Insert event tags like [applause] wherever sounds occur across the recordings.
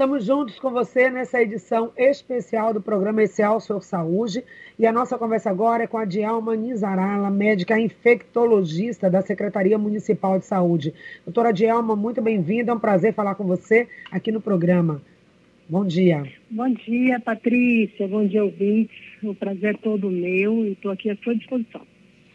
Estamos juntos com você nessa edição especial do programa Esse Senhor Saúde. E a nossa conversa agora é com a Dialma Nizarala, médica infectologista da Secretaria Municipal de Saúde. Doutora Dialma, muito bem-vinda. É um prazer falar com você aqui no programa. Bom dia. Bom dia, Patrícia. Bom dia, ouvintes. O prazer é todo meu e estou aqui à sua disposição.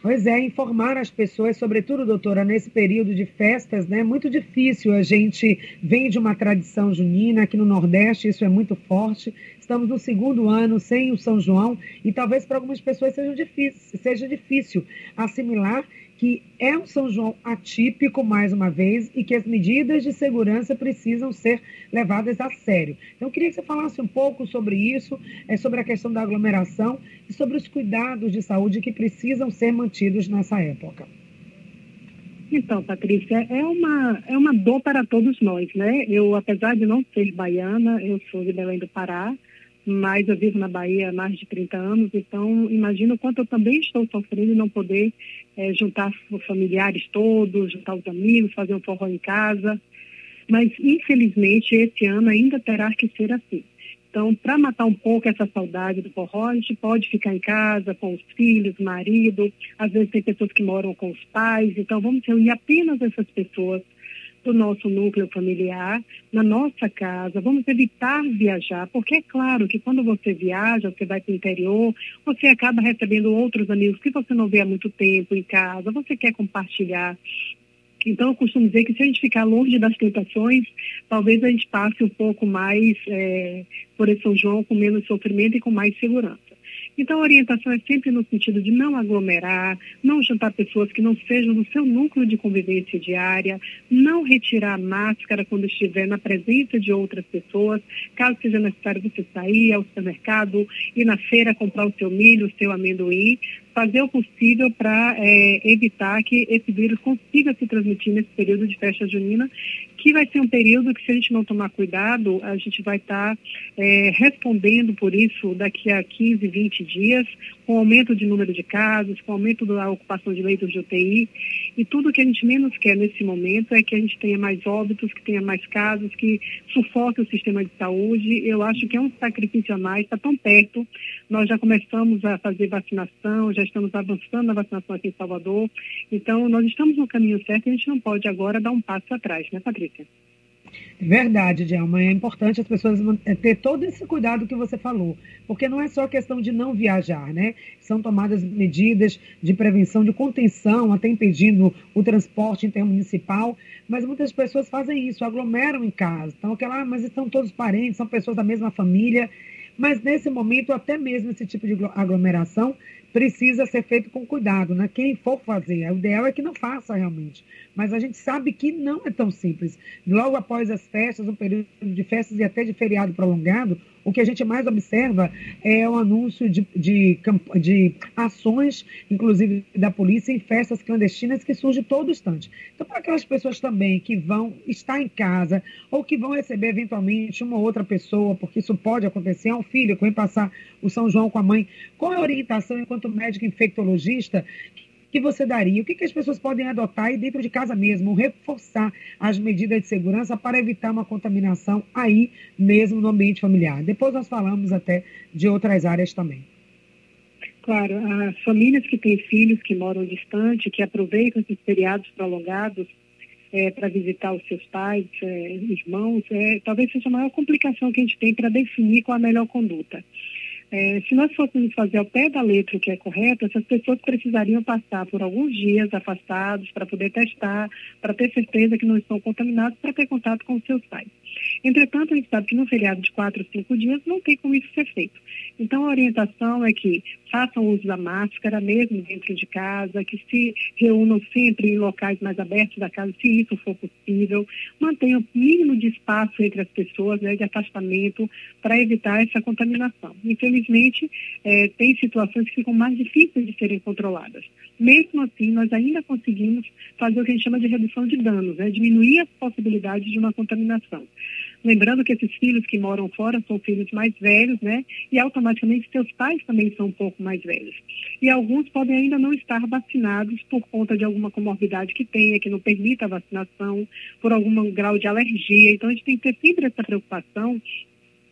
Pois é, informar as pessoas, sobretudo, doutora, nesse período de festas, né? Muito difícil. A gente vem de uma tradição junina aqui no Nordeste, isso é muito forte. Estamos no segundo ano sem o São João e talvez para algumas pessoas seja difícil, seja difícil assimilar que é um São João atípico, mais uma vez, e que as medidas de segurança precisam ser levadas a sério. Então, eu queria que você falasse um pouco sobre isso, é, sobre a questão da aglomeração e sobre os cuidados de saúde que precisam ser mantidos nessa época. Então, Patrícia, é uma, é uma dor para todos nós, né? Eu, apesar de não ser baiana, eu sou de Belém do Pará, mas eu vivo na Bahia há mais de 30 anos, então imagino o quanto eu também estou sofrendo e não poder é, juntar os familiares todos, juntar os amigos, fazer um forró em casa. Mas, infelizmente, esse ano ainda terá que ser assim. Então, para matar um pouco essa saudade do forró, a gente pode ficar em casa com os filhos, marido, às vezes tem pessoas que moram com os pais, então vamos reunir apenas essas pessoas do nosso núcleo familiar, na nossa casa, vamos evitar viajar, porque é claro que quando você viaja, você vai para o interior, você acaba recebendo outros amigos que você não vê há muito tempo em casa, você quer compartilhar. Então, eu costumo dizer que se a gente ficar longe das tentações, talvez a gente passe um pouco mais é, por esse São João com menos sofrimento e com mais segurança. Então, a orientação é sempre no sentido de não aglomerar, não juntar pessoas que não sejam do seu núcleo de convivência diária, não retirar a máscara quando estiver na presença de outras pessoas, caso seja necessário você sair ao supermercado, ir na feira comprar o seu milho, o seu amendoim, fazer o possível para é, evitar que esse vírus consiga se transmitir nesse período de festa junina que vai ser um período que, se a gente não tomar cuidado, a gente vai estar tá, é, respondendo por isso daqui a 15, 20 dias, com aumento de número de casos, com aumento da ocupação de leitos de UTI. E tudo que a gente menos quer nesse momento é que a gente tenha mais óbitos, que tenha mais casos, que sufoque o sistema de saúde. Eu acho que é um sacrifício a mais, está tão perto. Nós já começamos a fazer vacinação, já estamos avançando na vacinação aqui em Salvador. Então, nós estamos no caminho certo e a gente não pode agora dar um passo atrás, né, Patrícia? Verdade, Djalma. É importante as pessoas é, ter todo esse cuidado que você falou, porque não é só questão de não viajar, né? São tomadas medidas de prevenção, de contenção, até impedindo o transporte intermunicipal, mas muitas pessoas fazem isso, aglomeram em casa. Então, aquela, ah, mas estão todos parentes, são pessoas da mesma família. Mas nesse momento, até mesmo esse tipo de aglomeração precisa ser feito com cuidado, né? Quem for fazer, o ideal é que não faça realmente. Mas a gente sabe que não é tão simples. Logo após as festas, um período de festas e até de feriado prolongado, o que a gente mais observa é o anúncio de, de, de ações, inclusive da polícia, em festas clandestinas que surgem todo instante. Então, para aquelas pessoas também que vão estar em casa ou que vão receber eventualmente uma outra pessoa, porque isso pode acontecer, é um filho que vem passar o São João com a mãe, qual é a orientação enquanto médico infectologista que você daria? O que, que as pessoas podem adotar e dentro de casa mesmo, reforçar as medidas de segurança para evitar uma contaminação aí mesmo no ambiente familiar? Depois nós falamos até de outras áreas também. Claro, as famílias que têm filhos que moram distante, que aproveitam esses feriados prolongados é, para visitar os seus pais, é, irmãos, é, talvez seja a maior complicação que a gente tem para definir qual a melhor conduta. É, se nós fôssemos fazer ao pé da letra o que é correto, essas pessoas precisariam passar por alguns dias afastados para poder testar, para ter certeza que não estão contaminados, para ter contato com os seus pais. Entretanto, a gente sabe que no feriado de quatro, cinco dias não tem como isso ser feito. Então, a orientação é que façam uso da máscara, mesmo dentro de casa, que se reúnam sempre em locais mais abertos da casa, se isso for possível, mantenham o mínimo de espaço entre as pessoas, né, de afastamento, para evitar essa contaminação. Infelizmente, é, tem situações que ficam mais difíceis de serem controladas. Mesmo assim, nós ainda conseguimos fazer o que a gente chama de redução de danos, né, diminuir as possibilidades de uma contaminação. Lembrando que esses filhos que moram fora são filhos mais velhos, né? E automaticamente seus pais também são um pouco mais velhos. E alguns podem ainda não estar vacinados por conta de alguma comorbidade que tenha, que não permita a vacinação, por algum grau de alergia. Então, a gente tem que ter sempre essa preocupação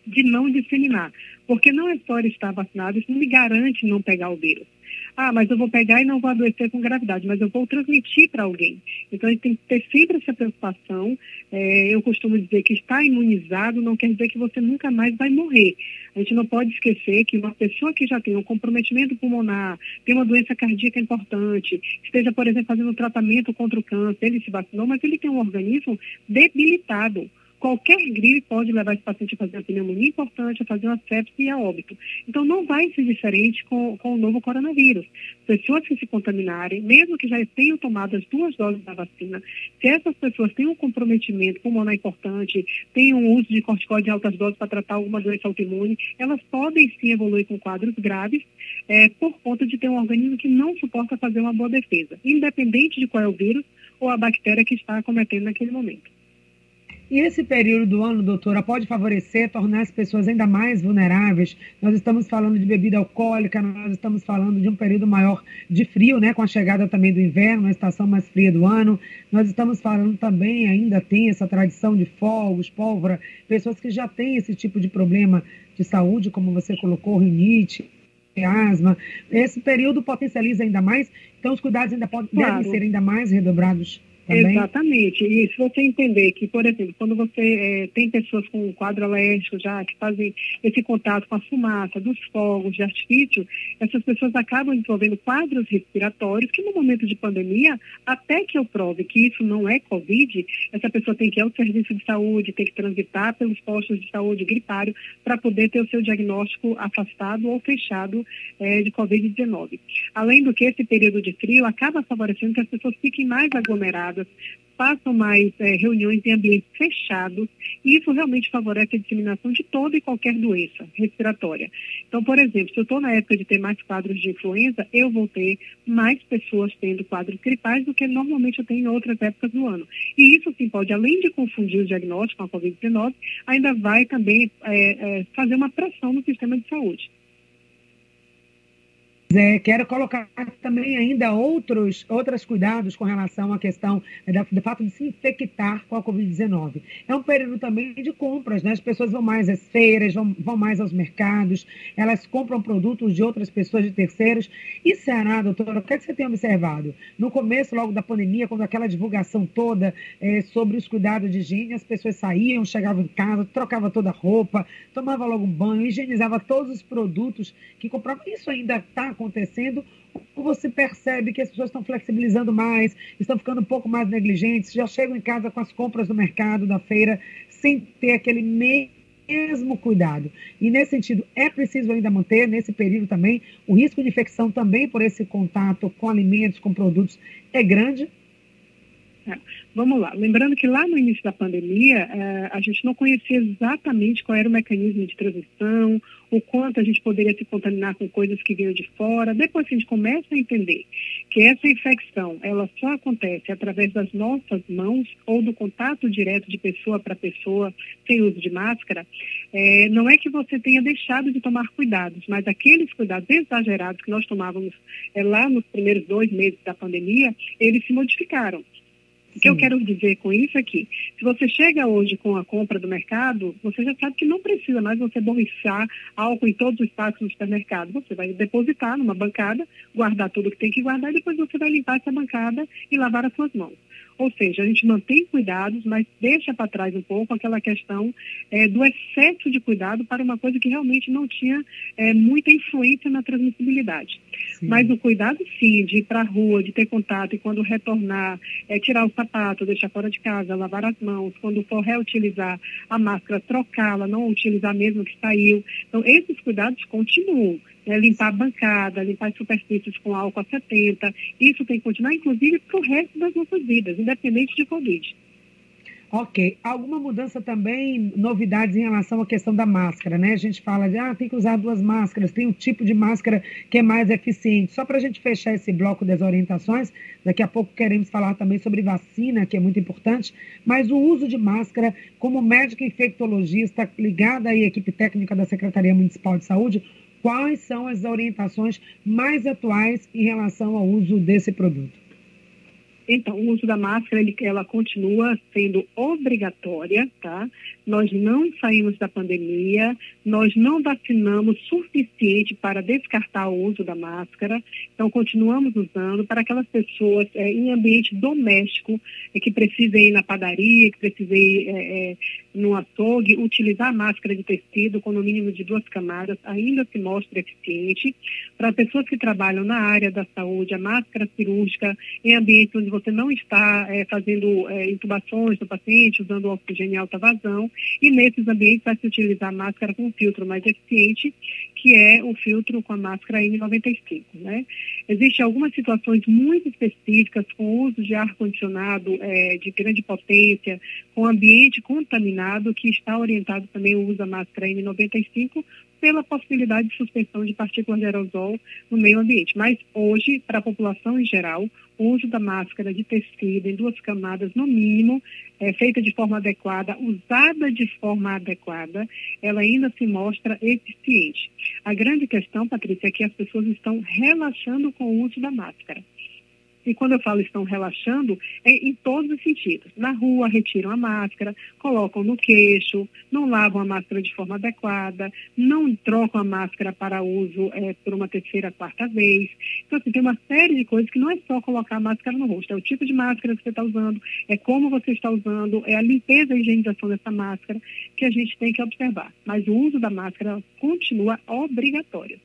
de não disseminar. Porque não é só estar vacinado, isso não me garante não pegar o vírus. Ah, mas eu vou pegar e não vou adoecer com gravidade, mas eu vou transmitir para alguém. Então, a gente tem que ter sempre essa preocupação. É, eu costumo dizer que estar imunizado não quer dizer que você nunca mais vai morrer. A gente não pode esquecer que uma pessoa que já tem um comprometimento pulmonar, tem uma doença cardíaca importante, esteja, por exemplo, fazendo tratamento contra o câncer, ele se vacinou, mas ele tem um organismo debilitado. Qualquer gripe pode levar esse paciente a fazer uma pneumonia importante, a fazer uma sepse e a óbito. Então, não vai ser diferente com, com o novo coronavírus. Pessoas que se contaminarem, mesmo que já tenham tomado as duas doses da vacina, se essas pessoas têm um comprometimento pulmonar importante, têm um uso de corticoide de altas doses para tratar alguma doença autoimune, elas podem sim evoluir com quadros graves é, por conta de ter um organismo que não suporta fazer uma boa defesa, independente de qual é o vírus ou a bactéria que está acometendo naquele momento. E esse período do ano, doutora, pode favorecer, tornar as pessoas ainda mais vulneráveis? Nós estamos falando de bebida alcoólica, nós estamos falando de um período maior de frio, né, com a chegada também do inverno, a estação mais fria do ano. Nós estamos falando também, ainda tem essa tradição de fogos, pólvora, pessoas que já têm esse tipo de problema de saúde, como você colocou, rinite, asma. Esse período potencializa ainda mais, então os cuidados ainda podem, claro. devem ser ainda mais redobrados. Também? Exatamente. E se você entender que, por exemplo, quando você é, tem pessoas com quadro alérgico já, que fazem esse contato com a fumaça, dos fogos de artifício, essas pessoas acabam desenvolvendo quadros respiratórios que no momento de pandemia, até que eu prove que isso não é Covid, essa pessoa tem que ir ao serviço de saúde, tem que transitar pelos postos de saúde gripário para poder ter o seu diagnóstico afastado ou fechado é, de Covid-19. Além do que, esse período de frio acaba favorecendo que as pessoas fiquem mais aglomeradas fechadas, façam mais é, reuniões em ambientes fechados, e isso realmente favorece a disseminação de toda e qualquer doença respiratória. Então, por exemplo, se eu estou na época de ter mais quadros de influenza, eu vou ter mais pessoas tendo quadros gripais do que normalmente eu tenho em outras épocas do ano. E isso, sim, pode, além de confundir o diagnóstico com a Covid-19, ainda vai também é, é, fazer uma pressão no sistema de saúde. É, quero colocar também ainda outros, outros cuidados com relação à questão do fato de se infectar com a Covid-19. É um período também de compras, né? As pessoas vão mais às feiras, vão, vão mais aos mercados, elas compram produtos de outras pessoas, de terceiros. E será, doutora, o que, é que você tem observado? No começo, logo da pandemia, quando aquela divulgação toda é, sobre os cuidados de higiene, as pessoas saíam, chegavam em casa, trocavam toda a roupa, tomavam logo um banho, higienizavam todos os produtos que compravam. Isso ainda está acontecendo acontecendo, ou você percebe que as pessoas estão flexibilizando mais, estão ficando um pouco mais negligentes, já chegam em casa com as compras do mercado, da feira, sem ter aquele mesmo cuidado. E nesse sentido, é preciso ainda manter, nesse período também, o risco de infecção também por esse contato com alimentos, com produtos, é grande. Vamos lá. Lembrando que lá no início da pandemia, é, a gente não conhecia exatamente qual era o mecanismo de transmissão, o quanto a gente poderia se contaminar com coisas que vinham de fora. Depois que a gente começa a entender que essa infecção, ela só acontece através das nossas mãos ou do contato direto de pessoa para pessoa, sem uso de máscara, é, não é que você tenha deixado de tomar cuidados, mas aqueles cuidados exagerados que nós tomávamos é, lá nos primeiros dois meses da pandemia, eles se modificaram. O que eu quero dizer com isso é que, se você chega hoje com a compra do mercado, você já sabe que não precisa mais você borrifar álcool em todos os espaços do supermercado. Você vai depositar numa bancada, guardar tudo que tem que guardar e depois você vai limpar essa bancada e lavar as suas mãos. Ou seja, a gente mantém cuidados, mas deixa para trás um pouco aquela questão é, do excesso de cuidado para uma coisa que realmente não tinha é, muita influência na transmissibilidade. Mas o cuidado, sim, de ir para a rua, de ter contato e quando retornar, é, tirar o sapato, deixar fora de casa, lavar as mãos, quando for reutilizar a máscara, trocá-la, não utilizar mesmo que saiu. Então, esses cuidados continuam né, limpar a bancada, limpar as superfícies com álcool a 70. Isso tem que continuar, inclusive, para o resto das nossas vidas, independente de Covid. Ok. Alguma mudança também, novidades em relação à questão da máscara, né? A gente fala de, ah, tem que usar duas máscaras, tem um tipo de máscara que é mais eficiente. Só para a gente fechar esse bloco das orientações, daqui a pouco queremos falar também sobre vacina, que é muito importante, mas o uso de máscara, como médico infectologista ligada à equipe técnica da Secretaria Municipal de Saúde, quais são as orientações mais atuais em relação ao uso desse produto? Então, o uso da máscara, ele, ela continua sendo obrigatória, tá? Nós não saímos da pandemia, nós não vacinamos suficiente para descartar o uso da máscara, então continuamos usando para aquelas pessoas é, em ambiente doméstico é, que precisem ir na padaria, que precisem ir é, é, no açougue, utilizar máscara de tecido com no mínimo de duas camadas ainda se mostra eficiente. Para pessoas que trabalham na área da saúde, a máscara cirúrgica em ambientes onde você não está é, fazendo é, intubações do paciente, usando oxigênio em alta vazão, e nesses ambientes vai se utilizar máscara com filtro mais eficiente, que é o filtro com a máscara N95. Né? Existem algumas situações muito específicas com uso de ar-condicionado é, de grande potência, com ambiente contaminado, que está orientado também o uso da máscara N95 pela possibilidade de suspensão de partículas de aerosol no meio ambiente. Mas hoje, para a população em geral, o uso da máscara de tecido em duas camadas, no mínimo, é, feita de forma adequada, usada de forma adequada, ela ainda se mostra eficiente. A grande questão, Patrícia, é que as pessoas estão relaxando com o uso da máscara. E quando eu falo estão relaxando, é em todos os sentidos. Na rua, retiram a máscara, colocam no queixo, não lavam a máscara de forma adequada, não trocam a máscara para uso é, por uma terceira, quarta vez. Então, assim, tem uma série de coisas que não é só colocar a máscara no rosto, é o tipo de máscara que você está usando, é como você está usando, é a limpeza e higienização dessa máscara que a gente tem que observar. Mas o uso da máscara continua obrigatório.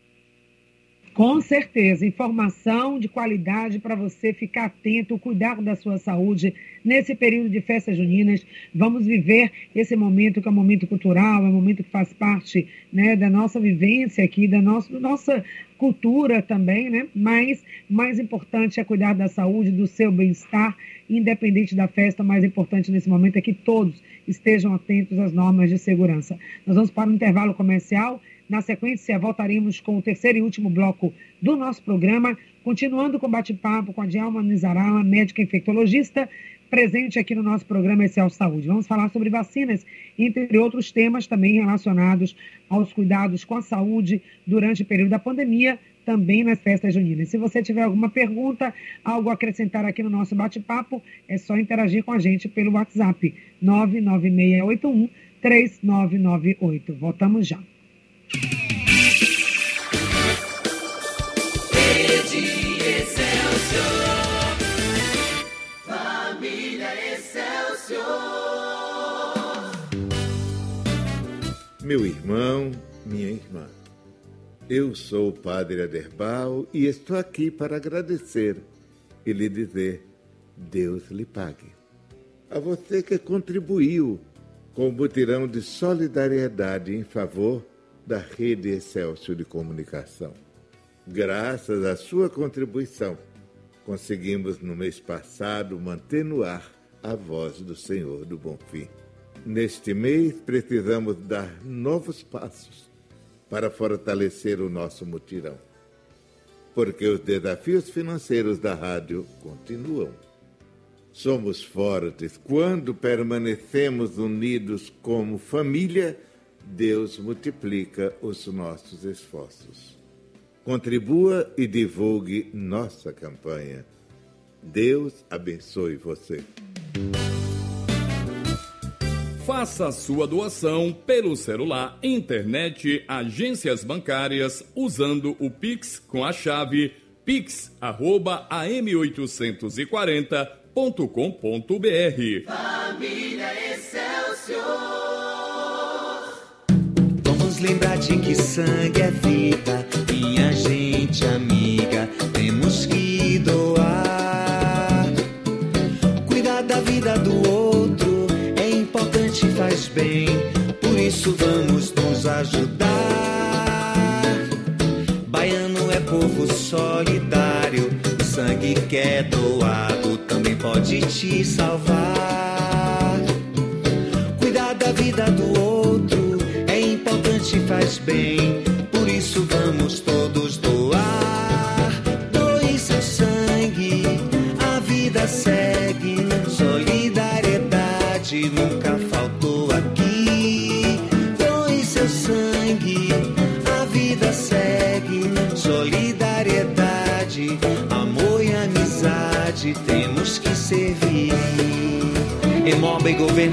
Com certeza, informação de qualidade para você ficar atento, cuidar da sua saúde nesse período de festas juninas. Vamos viver esse momento que é um momento cultural, é um momento que faz parte né, da nossa vivência aqui, da nossa, da nossa cultura também, né? Mas mais importante é cuidar da saúde, do seu bem-estar, independente da festa. Mais importante nesse momento é que todos estejam atentos às normas de segurança. Nós vamos para o intervalo comercial. Na sequência, voltaremos com o terceiro e último bloco do nosso programa, continuando com o bate-papo com a Djalma Nizarala, médica infectologista, presente aqui no nosso programa Excel Saúde. Vamos falar sobre vacinas, entre outros temas também relacionados aos cuidados com a saúde durante o período da pandemia, também nas festas juninas. Se você tiver alguma pergunta, algo a acrescentar aqui no nosso bate-papo, é só interagir com a gente pelo WhatsApp 99681 3998. Voltamos já. Meu irmão, minha irmã, eu sou o Padre Aderbal e estou aqui para agradecer e lhe dizer: Deus lhe pague. A você que contribuiu com o mutirão de solidariedade em favor da Rede Excelsior de Comunicação. Graças à sua contribuição, conseguimos no mês passado manter no ar a voz do Senhor do Bom Fim. Neste mês, precisamos dar novos passos para fortalecer o nosso mutirão, porque os desafios financeiros da rádio continuam. Somos fortes quando permanecemos unidos como família Deus multiplica os nossos esforços. Contribua e divulgue nossa campanha. Deus abençoe você. Faça a sua doação pelo celular, internet, agências bancárias, usando o Pix com a chave pix@am840.com.br. Família Excelsior. Lembrar de que sangue é vida, minha gente amiga, temos que doar. Cuidar da vida do outro é importante e faz bem, por isso vamos nos ajudar. Baiano é povo solidário, o sangue que é doado também pode te salvar.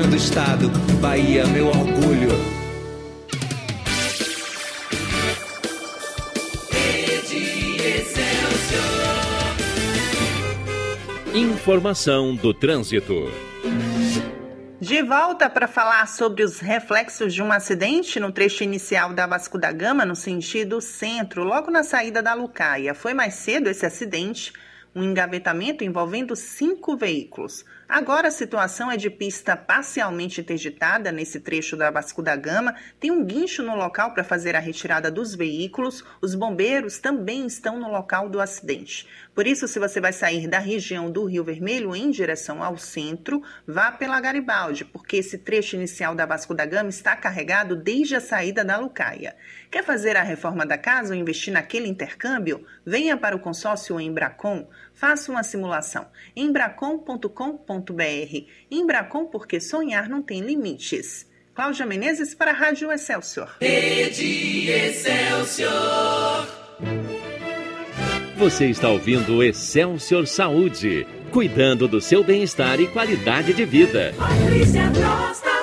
Governo do estado, Bahia, meu orgulho. Informação do trânsito. De volta para falar sobre os reflexos de um acidente no trecho inicial da Vasco da Gama, no sentido centro, logo na saída da Lucaia. Foi mais cedo esse acidente, um engavetamento envolvendo cinco veículos. Agora a situação é de pista parcialmente interditada nesse trecho da Vasco da Gama. Tem um guincho no local para fazer a retirada dos veículos. Os bombeiros também estão no local do acidente. Por isso, se você vai sair da região do Rio Vermelho em direção ao centro, vá pela Garibaldi, porque esse trecho inicial da Vasco da Gama está carregado desde a saída da Lucaia. Quer fazer a reforma da casa ou investir naquele intercâmbio? Venha para o consórcio Embracon. Faça uma simulação. embracon.com.br. Embracon porque sonhar não tem limites. Cláudia Menezes para a Rádio Excelsior. Rede Excelsior. Você está ouvindo Excelsior Saúde, cuidando do seu bem-estar e qualidade de vida. Patrícia Costa.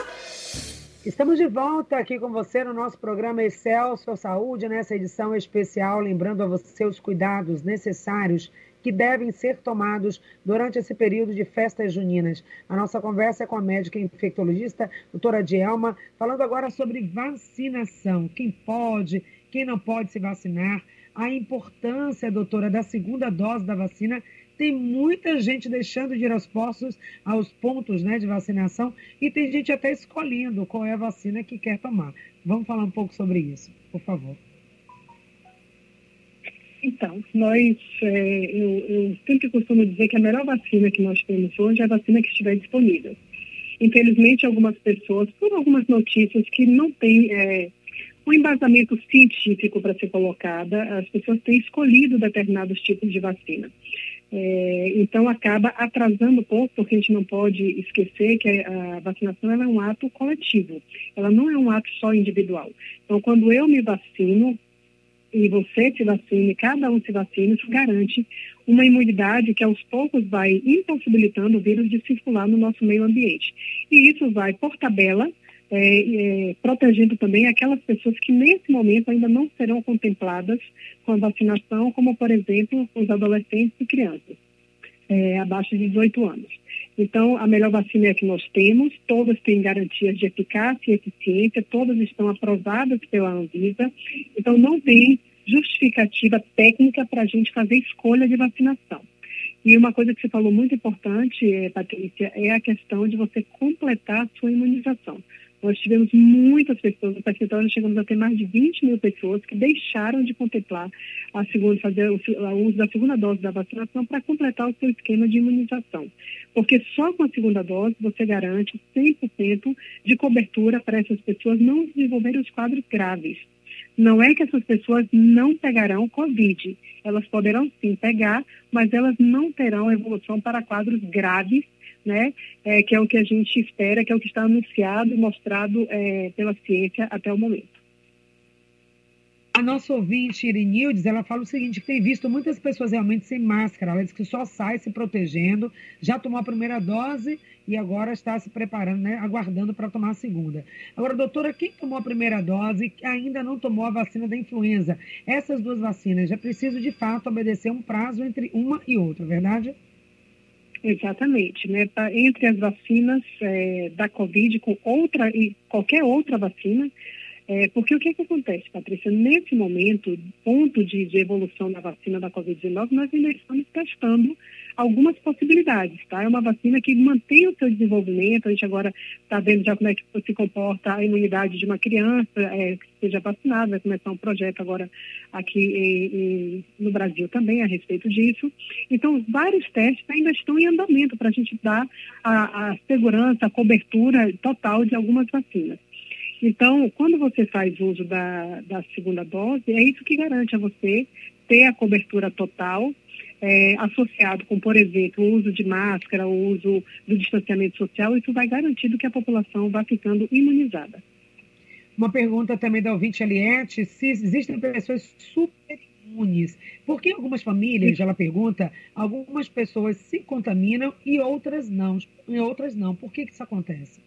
Estamos de volta aqui com você no nosso programa Excelsior Saúde, nessa edição especial, lembrando a você os cuidados necessários que devem ser tomados durante esse período de festas juninas. A nossa conversa é com a médica infectologista, doutora Dielma, falando agora sobre vacinação. Quem pode, quem não pode se vacinar, a importância, doutora, da segunda dose da vacina. Tem muita gente deixando de ir aos postos, aos pontos né, de vacinação, e tem gente até escolhendo qual é a vacina que quer tomar. Vamos falar um pouco sobre isso, por favor. Então, nós, é, eu, eu sempre costumo dizer que a melhor vacina que nós temos hoje é a vacina que estiver disponível. Infelizmente, algumas pessoas, por algumas notícias que não têm é, um embasamento científico para ser colocada, as pessoas têm escolhido determinados tipos de vacina. É, então, acaba atrasando um pouco, porque a gente não pode esquecer que a vacinação é um ato coletivo, ela não é um ato só individual. Então, quando eu me vacino, e você se vacine, cada um se vacina, isso garante uma imunidade que aos poucos vai impossibilitando o vírus de circular no nosso meio ambiente. E isso vai, por tabela, é, é, protegendo também aquelas pessoas que nesse momento ainda não serão contempladas com a vacinação, como por exemplo os adolescentes e crianças é, abaixo de 18 anos. Então, a melhor vacina é a que nós temos, todas têm garantias de eficácia e eficiência, todas estão aprovadas pela Anvisa, então não tem justificativa técnica para a gente fazer escolha de vacinação. E uma coisa que você falou muito importante, é, Patrícia, é a questão de você completar a sua imunização. Nós tivemos muitas pessoas, no nós chegamos a ter mais de 20 mil pessoas que deixaram de contemplar a segunda, fazer o, o uso da segunda dose da vacinação para completar o seu esquema de imunização. Porque só com a segunda dose você garante 100% de cobertura para essas pessoas não desenvolverem os quadros graves. Não é que essas pessoas não pegarão Covid. Elas poderão sim pegar, mas elas não terão evolução para quadros graves né? É, que é o que a gente espera, que é o que está anunciado e mostrado é, pela ciência até o momento. A nossa ouvinte, Irinildes, ela fala o seguinte, que tem visto muitas pessoas realmente sem máscara. Ela diz que só sai se protegendo, já tomou a primeira dose e agora está se preparando, né, aguardando para tomar a segunda. Agora, doutora, quem tomou a primeira dose e ainda não tomou a vacina da influenza, essas duas vacinas já precisam, de fato, obedecer um prazo entre uma e outra, verdade? Exatamente, né? Tá entre as vacinas é, da Covid com outra e qualquer outra vacina, é, porque o que, que acontece, Patrícia? Nesse momento, ponto de, de evolução da vacina da Covid-19, nós ainda estamos testando algumas possibilidades, tá? É uma vacina que mantém o seu desenvolvimento, a gente agora está vendo já como é que se comporta a imunidade de uma criança é, que seja vacinada, vai começar um projeto agora aqui em, em, no Brasil também a respeito disso. Então, vários testes ainda estão em andamento para a gente dar a, a segurança, a cobertura total de algumas vacinas. Então, quando você faz uso da, da segunda dose, é isso que garante a você ter a cobertura total, é, associado com, por exemplo, o uso de máscara, o uso do distanciamento social, isso vai garantindo que a população vá ficando imunizada. Uma pergunta também da ouvinte Eliette, se existem pessoas super imunes. Por que algumas famílias, ela pergunta, algumas pessoas se contaminam e outras não? E outras não. Por que, que isso acontece?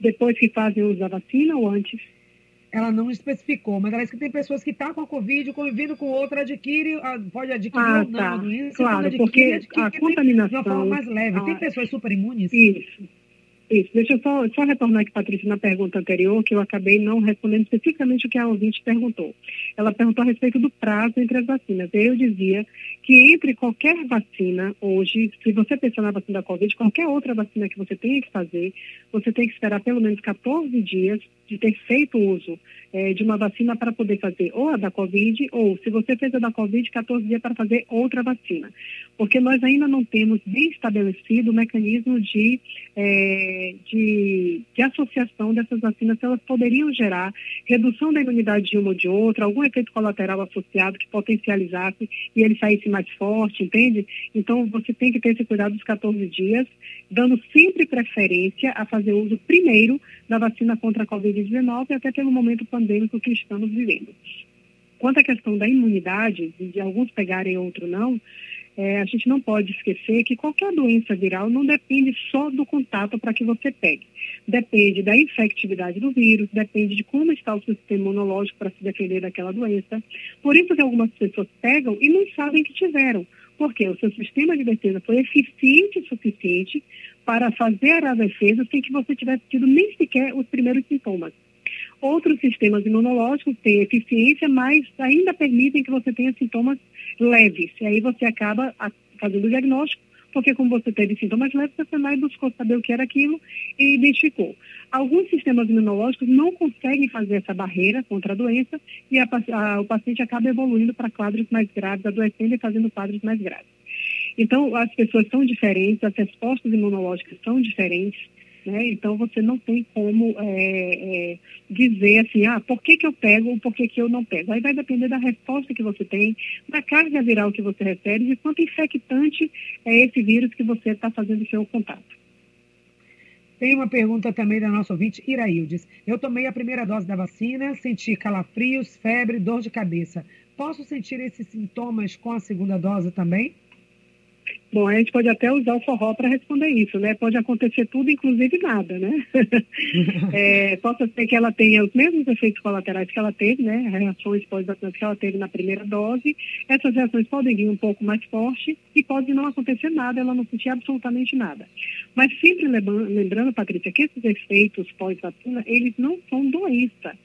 Depois que fazem uso da vacina ou antes? Ela não especificou, mas ela disse que tem pessoas que estão tá com a Covid, convivendo com outra, adquire, pode adquirir ah, ou não tá. a doença. Claro, adquire, porque adquire, a contaminação... De uma forma mais leve. Ah, tem pessoas super imunes? Isso. Isso. Deixa eu só, só retornar aqui, Patrícia, na pergunta anterior, que eu acabei não respondendo especificamente o que a ouvinte perguntou. Ela perguntou a respeito do prazo entre as vacinas. Eu dizia que entre qualquer vacina hoje, se você pensar na vacina da Covid, qualquer outra vacina que você tenha que fazer, você tem que esperar pelo menos 14 dias de ter feito uso é, de uma vacina para poder fazer ou a da Covid, ou se você fez a da Covid, 14 dias para fazer outra vacina. Porque nós ainda não temos bem estabelecido o mecanismo de, é, de, de, associação dessas vacinas, se elas poderiam gerar redução da imunidade de uma ou de outra, algum efeito colateral associado que potencializasse e ele saísse mais forte, entende? Então, você tem que ter esse cuidado dos 14 dias, dando sempre preferência a fazer uso primeiro da vacina contra a Covid-19, até pelo momento pandêmico que estamos vivendo. Quanto à questão da imunidade, de alguns pegarem outro não, é, a gente não pode esquecer que qualquer doença viral não depende só do contato para que você pegue. Depende da infectividade do vírus, depende de como está o seu sistema imunológico para se defender daquela doença. Por isso que algumas pessoas pegam e não sabem que tiveram, porque o seu sistema de defesa foi eficiente o suficiente para fazer a defesa sem que você tivesse tido nem sequer os primeiros sintomas. Outros sistemas imunológicos têm eficiência, mas ainda permitem que você tenha sintomas leves. E aí você acaba fazendo o diagnóstico, porque como você teve sintomas leves, você vai buscou saber o que era aquilo e identificou. Alguns sistemas imunológicos não conseguem fazer essa barreira contra a doença e a, a, o paciente acaba evoluindo para quadros mais graves, adoecendo e fazendo quadros mais graves. Então, as pessoas são diferentes, as respostas imunológicas são diferentes. Né? Então, você não tem como é, é, dizer assim, ah, por que, que eu pego ou por que, que eu não pego. Aí vai depender da resposta que você tem, da carga viral que você recebe, de quanto infectante é esse vírus que você está fazendo seu contato. Tem uma pergunta também da nossa ouvinte, Iraildes. Eu tomei a primeira dose da vacina, senti calafrios, febre, dor de cabeça. Posso sentir esses sintomas com a segunda dose também? Bom, a gente pode até usar o forró para responder isso, né? Pode acontecer tudo, inclusive nada, né? [laughs] é, possa ser que ela tenha os mesmos efeitos colaterais que ela teve, né? Reações pós-vacinas que ela teve na primeira dose. Essas reações podem vir um pouco mais forte e pode não acontecer nada, ela não sentir absolutamente nada. Mas sempre lembrando, Patrícia, que esses efeitos pós-vacina, eles não são doença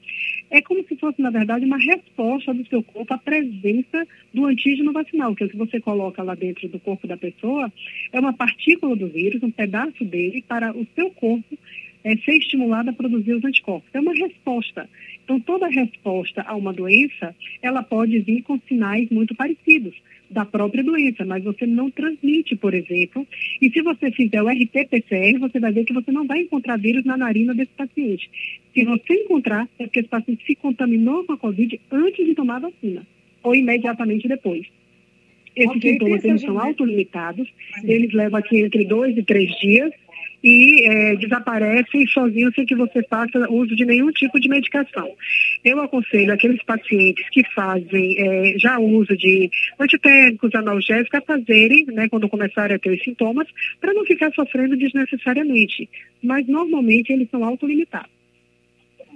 é como se fosse, na verdade, uma resposta do seu corpo à presença do antígeno vacinal, que é o que você coloca lá dentro do corpo da pessoa, é uma partícula do vírus, um pedaço dele, para o seu corpo é, ser estimulado a produzir os anticorpos. É uma resposta. Então, toda resposta a uma doença, ela pode vir com sinais muito parecidos da própria doença, mas você não transmite, por exemplo. E se você fizer o RT-PCR, você vai ver que você não vai encontrar vírus na narina desse paciente. Se você encontrar, é porque esse paciente se contaminou com a Covid antes de tomar a vacina, ou imediatamente depois. Esses okay, sintomas eles são autolimitados, eles levam aqui entre dois e três dias, e é, desaparecem sozinhos sem que você faça uso de nenhum tipo de medicação. Eu aconselho aqueles pacientes que fazem é, já uso de antitérmicos, analgésicos, a fazerem, né, quando começarem a ter os sintomas, para não ficar sofrendo desnecessariamente. Mas normalmente eles são autolimitados.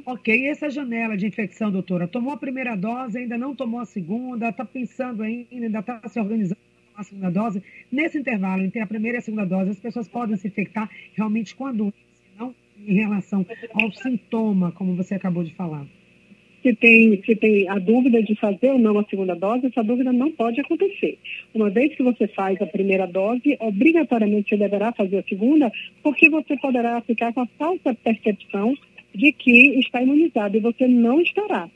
Ok, e essa janela de infecção, doutora? Tomou a primeira dose, ainda não tomou a segunda, está pensando ainda, ainda está se organizando a segunda dose. Nesse intervalo entre a primeira e a segunda dose, as pessoas podem se infectar realmente com a doença, não em relação ao sintoma, como você acabou de falar. Se tem, se tem a dúvida de fazer ou não a segunda dose, essa dúvida não pode acontecer. Uma vez que você faz a primeira dose, obrigatoriamente você deverá fazer a segunda, porque você poderá ficar com a falsa percepção de que está imunizado e você não estará.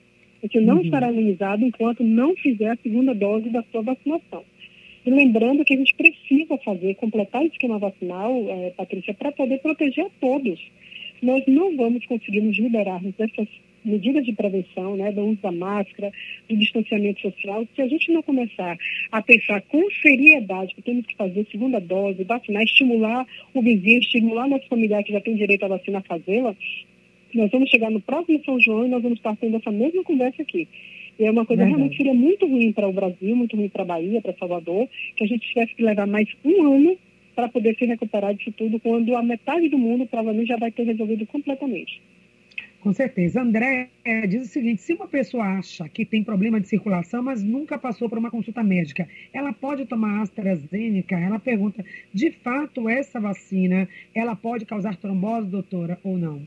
Você não uhum. estará imunizado enquanto não fizer a segunda dose da sua vacinação. E lembrando que a gente precisa fazer, completar o esquema vacinal, é, Patrícia, para poder proteger a todos. nós não vamos conseguir nos liberarmos dessas medidas de prevenção, né, do uso da máscara, do distanciamento social, se a gente não começar a pensar com seriedade que temos que fazer segunda dose, vacinar, estimular o vizinho, estimular nosso familiar que já tem direito à vacina a fazê-la, nós vamos chegar no próximo São João e nós vamos estar tendo essa mesma conversa aqui. E é uma coisa Verdade. realmente seria muito ruim para o Brasil, muito ruim para a Bahia, para Salvador, que a gente tivesse que levar mais um ano para poder se recuperar disso tudo, quando a metade do mundo provavelmente já vai ter resolvido completamente. Com certeza. André é, diz o seguinte: se uma pessoa acha que tem problema de circulação, mas nunca passou por uma consulta médica, ela pode tomar AstraZeneca? Ela pergunta: de fato, essa vacina ela pode causar trombose, doutora, ou não?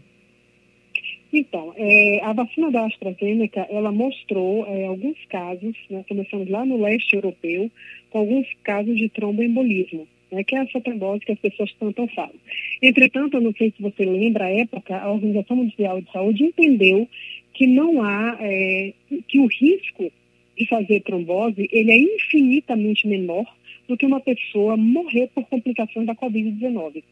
Então, é, a vacina da AstraZeneca, ela mostrou é, alguns casos, né, começamos lá no leste europeu, com alguns casos de tromboembolismo né, que é essa trombose que as pessoas tanto falam. Entretanto, eu não sei se você lembra, a época, a Organização Mundial de Saúde entendeu que não há, é, que o risco de fazer trombose, ele é infinitamente menor do que uma pessoa morrer por complicações da Covid-19.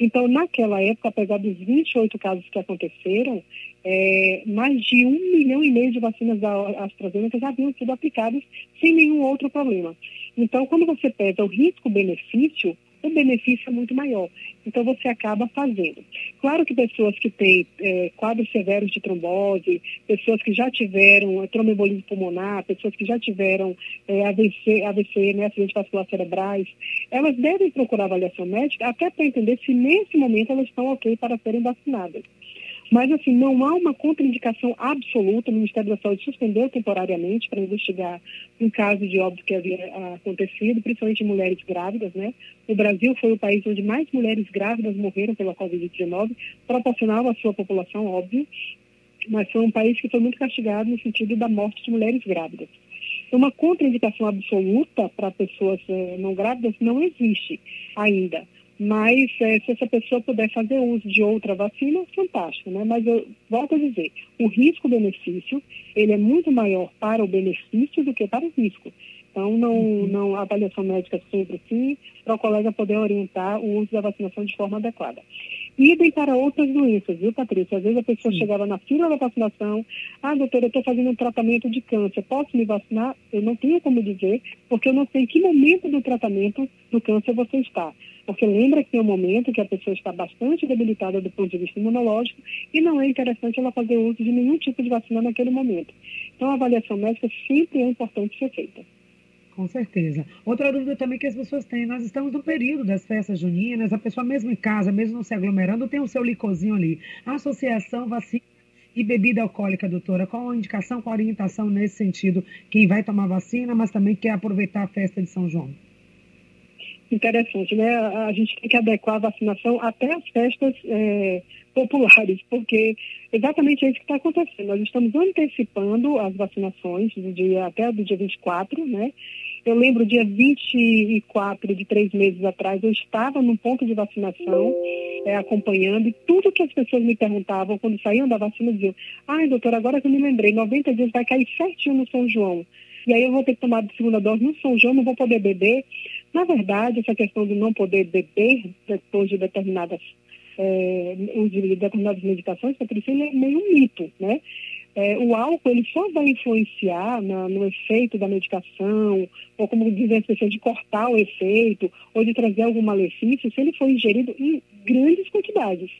Então, naquela época, apesar dos 28 casos que aconteceram, é, mais de um milhão e meio de vacinas da AstraZeneca já haviam sido aplicadas sem nenhum outro problema. Então, quando você pesa o risco-benefício, o benefício é muito maior. Então, você acaba fazendo. Claro que pessoas que têm é, quadros severos de trombose, pessoas que já tiveram é, tromboembolismo pulmonar, pessoas que já tiveram é, AVC, AVC né, acidente vascular cerebrais, elas devem procurar avaliação médica até para entender se nesse momento elas estão ok para serem vacinadas. Mas, assim, não há uma contraindicação absoluta. O Ministério da Saúde suspendeu temporariamente para investigar um caso de óbito que havia ah, acontecido, principalmente mulheres grávidas, né? O Brasil foi o país onde mais mulheres grávidas morreram pela Covid-19, proporcional à sua população, óbvio, mas foi um país que foi muito castigado no sentido da morte de mulheres grávidas. Uma contraindicação absoluta para pessoas eh, não grávidas não existe ainda. Mas é, se essa pessoa puder fazer uso de outra vacina, fantástico, né? Mas eu volto a dizer, o risco-benefício, ele é muito maior para o benefício do que para o risco. Então, não, uhum. não a avaliação médica sempre sim, para o colega poder orientar o uso da vacinação de forma adequada. Idem para outras doenças, viu, Patrícia? Às vezes a pessoa Sim. chegava na fila da vacinação, ah, doutora, eu estou fazendo um tratamento de câncer, posso me vacinar? Eu não tenho como dizer, porque eu não sei em que momento do tratamento do câncer você está. Porque lembra que tem um momento que a pessoa está bastante debilitada do ponto de vista imunológico e não é interessante ela fazer uso de nenhum tipo de vacina naquele momento. Então, a avaliação médica sempre é importante ser feita. Com certeza. Outra dúvida também que as pessoas têm, nós estamos no período das festas juninas, a pessoa mesmo em casa, mesmo não se aglomerando, tem o seu licorzinho ali. A associação vacina e bebida alcoólica, doutora, qual a indicação, qual a orientação nesse sentido? Quem vai tomar vacina, mas também quer aproveitar a festa de São João? Interessante, né? A gente tem que adequar a vacinação até as festas é, populares, porque exatamente é isso que está acontecendo. Nós estamos antecipando as vacinações do dia, até do dia 24, né? Eu lembro, dia 24 de três meses atrás, eu estava num ponto de vacinação, é, acompanhando, e tudo que as pessoas me perguntavam quando saíam da vacina diziam: ai, doutora, agora que eu me lembrei, 90 dias vai cair certinho no São João. E aí eu vou ter que tomar a segunda dose no São João, não vou poder beber. Na verdade, essa questão de não poder beber depois de determinadas, é, de determinadas medicações, Patrícia, é meio um mito, né? É, o álcool ele só vai influenciar na, no efeito da medicação, ou como dizem as pessoas, de cortar o efeito, ou de trazer algum malefício, se ele for ingerido em grandes quantidades.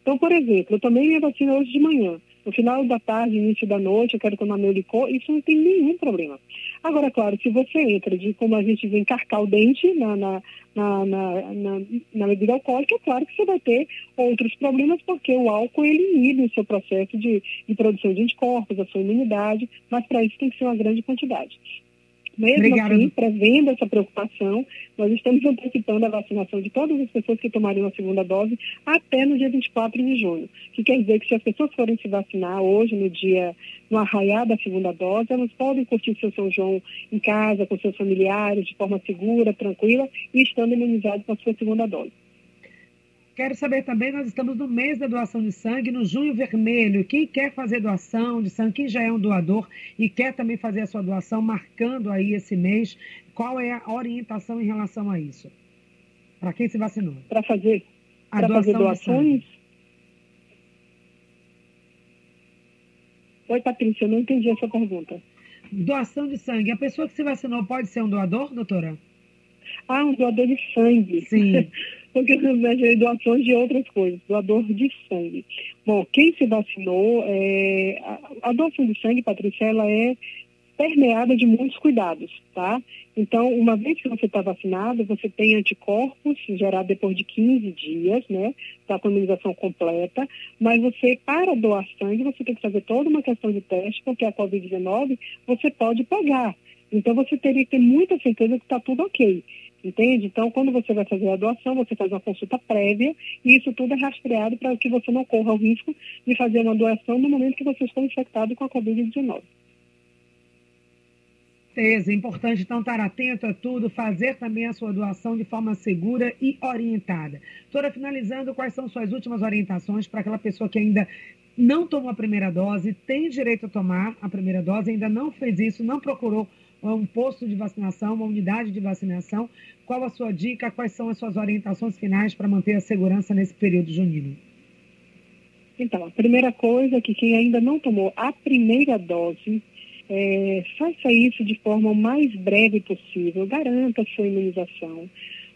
Então, por exemplo, eu tomei minha vacina hoje de manhã. No final da tarde, início da noite, eu quero tomar meu licor, isso não tem nenhum problema. Agora, claro, se você entra de como a gente vê encarcar o dente na, na, na, na, na bebida alcoólica, é claro que você vai ter outros problemas, porque o álcool ele inibe o seu processo de, de produção de anticorpos, a sua imunidade, mas para isso tem que ser uma grande quantidade. Mesmo Obrigada. assim, prevendo essa preocupação, nós estamos antecipando a vacinação de todas as pessoas que tomariam a segunda dose até no dia 24 de junho. Que quer dizer que se as pessoas forem se vacinar hoje, no dia, no arraiar da segunda dose, elas podem curtir seu São João em casa, com seus familiares, de forma segura, tranquila e estando imunizados com a sua segunda dose. Quero saber também, nós estamos no mês da doação de sangue, no Junho Vermelho. Quem quer fazer doação de sangue, quem já é um doador e quer também fazer a sua doação, marcando aí esse mês, qual é a orientação em relação a isso? Para quem se vacinou? Para fazer, a doação fazer doações? Oi, Patrícia, eu não entendi essa pergunta. Doação de sangue. A pessoa que se vacinou pode ser um doador, doutora? Ah, um doador de sangue. Sim. [laughs] Porque eu doações de outras coisas, doador de sangue. Bom, quem se vacinou, é, a, a doação de sangue, Patrícia, ela é permeada de muitos cuidados, tá? Então, uma vez que você está vacinado, você tem anticorpos gerados depois de 15 dias, né? Da imunização completa, mas você, para doar sangue, você tem que fazer toda uma questão de teste, porque a Covid-19 você pode pegar. Então, você teria que ter muita certeza que está tudo ok. Entende? Então, quando você vai fazer a doação, você faz uma consulta prévia e isso tudo é rastreado para que você não corra o risco de fazer uma doação no momento que você está infectado com a Covid-19 certeza. É importante, então, estar atento a tudo, fazer também a sua doação de forma segura e orientada. Doutora, finalizando, quais são suas últimas orientações para aquela pessoa que ainda não tomou a primeira dose, tem direito a tomar a primeira dose, ainda não fez isso, não procurou um posto de vacinação, uma unidade de vacinação. Qual a sua dica? Quais são as suas orientações finais para manter a segurança nesse período junino? Então, a primeira coisa é que quem ainda não tomou a primeira dose é, faça isso de forma o mais breve possível, garanta a sua imunização.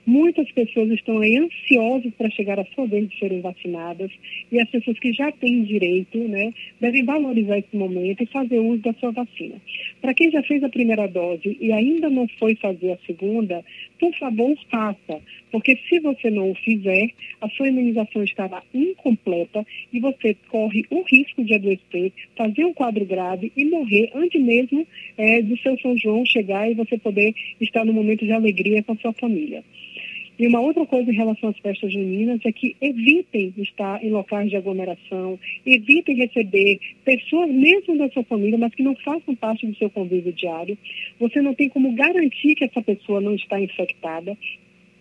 Muitas pessoas estão aí ansiosas para chegar a sua vez de serem vacinadas e as pessoas que já têm direito, né, devem valorizar esse momento e fazer uso da sua vacina. Para quem já fez a primeira dose e ainda não foi fazer a segunda, por favor, faça, porque se você não o fizer, a sua imunização estará incompleta e você corre o risco de adoecer, fazer um quadro grave e morrer antes mesmo é, do seu São João chegar e você poder estar no momento de alegria com a sua família. E uma outra coisa em relação às festas juninas é que evitem estar em locais de aglomeração, evitem receber pessoas mesmo da sua família, mas que não façam parte do seu convívio diário. Você não tem como garantir que essa pessoa não está infectada.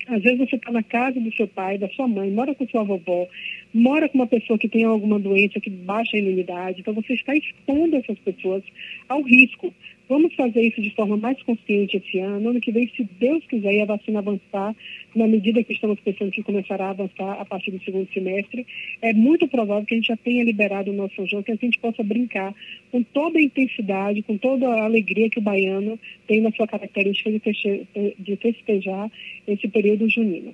Às vezes você está na casa do seu pai, da sua mãe, mora com sua vovó, mora com uma pessoa que tem alguma doença que baixa a imunidade, então você está expondo essas pessoas ao risco. Vamos fazer isso de forma mais consciente esse ano. Ano que vem, se Deus quiser, e a vacina avançar, na medida que estamos pensando que começará a avançar a partir do segundo semestre, é muito provável que a gente já tenha liberado o nosso São João, que a gente possa brincar com toda a intensidade, com toda a alegria que o baiano tem na sua característica de festejar esse período junino.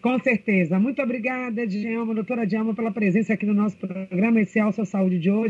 Com certeza. Muito obrigada, Djalma, doutora Djalma, pela presença aqui no nosso programa, esse Alça Saúde de hoje.